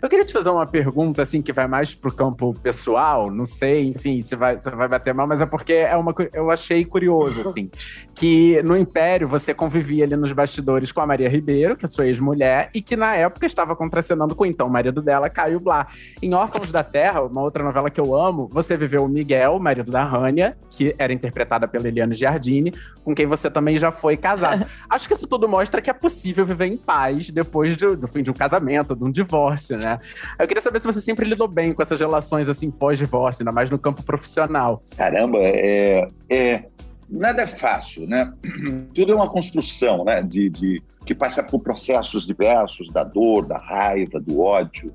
Eu queria te fazer uma pergunta, assim, que vai mais pro campo pessoal, não sei, enfim, se vai, se vai bater mal, mas é porque é uma, eu achei curioso, assim, que no Império você convivia ali nos bastidores com a Maria Ribeiro, que é sua ex-mulher, e que na época estava contracenando com o então marido dela, Caio Blá. Em Órfãos da Terra, uma outra novela que eu amo, você viveu o Miguel, marido da Rânia, que era interpretada pela Eliane Giardini, com quem você também já foi casado. Acho que isso tudo mostra que é possível viver em paz depois de, do fim de um casamento, de um divórcio, né? Né? Eu queria saber se você sempre lidou bem com essas relações assim pós-divórcio, ainda mais no campo profissional. Caramba, é, é nada é fácil, né? Tudo é uma construção, né? De, de que passa por processos diversos da dor, da raiva, do ódio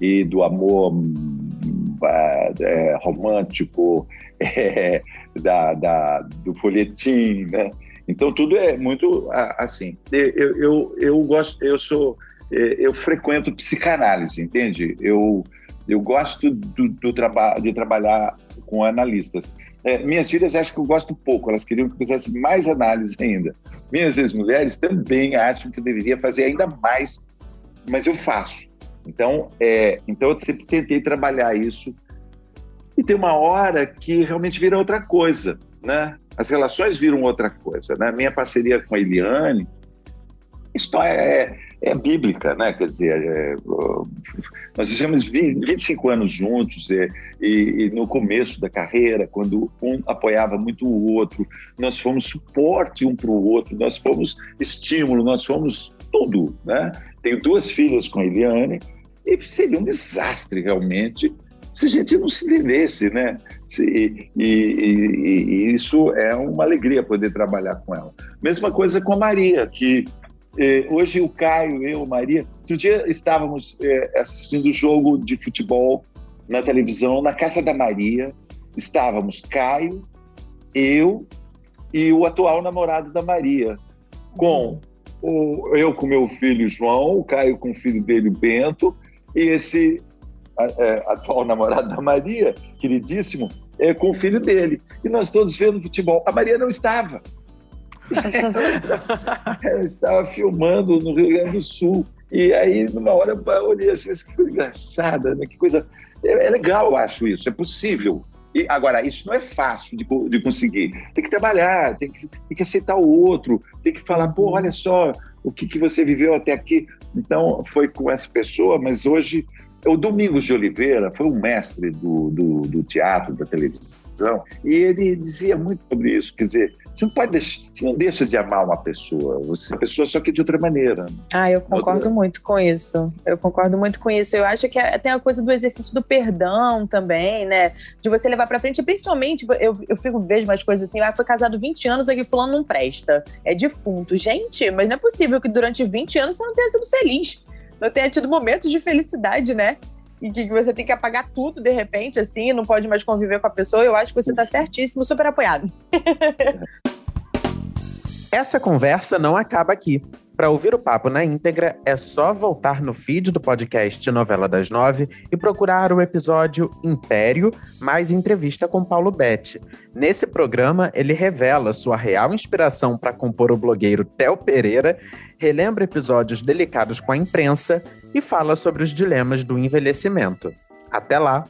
e do amor é, romântico, é, da, da, do folhetim, né? Então tudo é muito assim. Eu, eu, eu gosto, eu sou eu frequento psicanálise, entende? Eu, eu gosto do, do traba de trabalhar com analistas. É, minhas filhas acham que eu gosto pouco, elas queriam que eu fizesse mais análise ainda. Minhas ex-mulheres também acham que eu deveria fazer ainda mais, mas eu faço. Então, é, então eu sempre tentei trabalhar isso. E tem uma hora que realmente vira outra coisa, né? As relações viram outra coisa, né? Minha parceria com a Eliane, história é, é bíblica, né? Quer dizer, é, nós tivemos 25 anos juntos e, e, e, no começo da carreira, quando um apoiava muito o outro, nós fomos suporte um para o outro, nós fomos estímulo, nós fomos tudo, né? Tenho duas filhas com a Eliane e seria um desastre realmente se a gente não se devesse, né? Se, e, e, e, isso é uma alegria poder trabalhar com ela. Mesma coisa com a Maria, que é, hoje o Caio, eu, Maria, outro dia estávamos é, assistindo o jogo de futebol na televisão, na casa da Maria. Estávamos Caio, eu e o atual namorado da Maria, com o, eu com meu filho João, o Caio com o filho dele Bento, e esse é, atual namorado da Maria, queridíssimo, é, com o filho dele. E nós todos vendo futebol. A Maria não estava. ela estava filmando no Rio Grande do Sul. E aí, numa hora, eu olhei assim, que coisa engraçada, né? Que coisa. É, é legal, eu acho isso, é possível. E, agora, isso não é fácil de, de conseguir. Tem que trabalhar, tem que, tem que aceitar o outro, tem que falar, pô, olha só o que, que você viveu até aqui. Então, foi com essa pessoa, mas hoje o Domingos de Oliveira foi um mestre do, do, do, teatro, da televisão, e ele dizia muito sobre isso. Quer dizer, você não pode deixar, você não deixa de amar uma pessoa, você a pessoa só que de outra maneira. Ah, eu concordo outra... muito com isso. Eu concordo muito com isso. Eu acho que é, tem a coisa do exercício do perdão também, né? De você levar para frente, principalmente, eu, eu fico vejo umas coisas assim, ah, foi casado 20 anos, aqui fulano não presta, é defunto. Gente, mas não é possível que durante 20 anos você não tenha sido feliz não tenha tido momentos de felicidade, né? E que você tem que apagar tudo de repente, assim, não pode mais conviver com a pessoa. Eu acho que você está certíssimo, super apoiado. Essa conversa não acaba aqui. Para ouvir o papo na íntegra, é só voltar no feed do podcast Novela das Nove e procurar o episódio Império, mais entrevista com Paulo Betti. Nesse programa, ele revela sua real inspiração para compor o blogueiro Theo Pereira, relembra episódios delicados com a imprensa e fala sobre os dilemas do envelhecimento. Até lá!